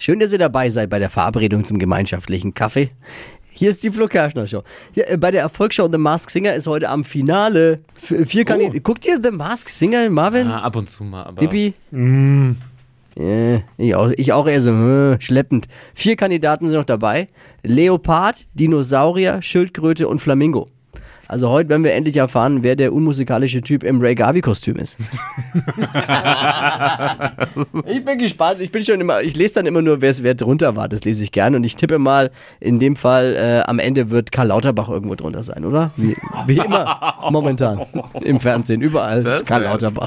Schön, dass ihr dabei seid bei der Verabredung zum gemeinschaftlichen Kaffee. Hier ist die Flo Kerschner Show. Ja, äh, bei der Erfolgsshow The Mask Singer ist heute am Finale. F vier Kandidaten. Guckt ihr The Mask Singer, Marvin? Ah, ab und zu mal, aber. Bibi? Äh, ich, auch, ich auch eher so äh, schleppend. Vier Kandidaten sind noch dabei. Leopard, Dinosaurier, Schildkröte und Flamingo. Also heute werden wir endlich erfahren, wer der unmusikalische Typ im Ray Garvey-Kostüm ist. ich bin gespannt. Ich bin schon immer, ich lese dann immer nur, wer es wer drunter war. Das lese ich gerne. Und ich tippe mal, in dem Fall äh, am Ende wird Karl Lauterbach irgendwo drunter sein, oder? Wie, wie immer momentan im Fernsehen, überall Das ist Karl Lauterbach.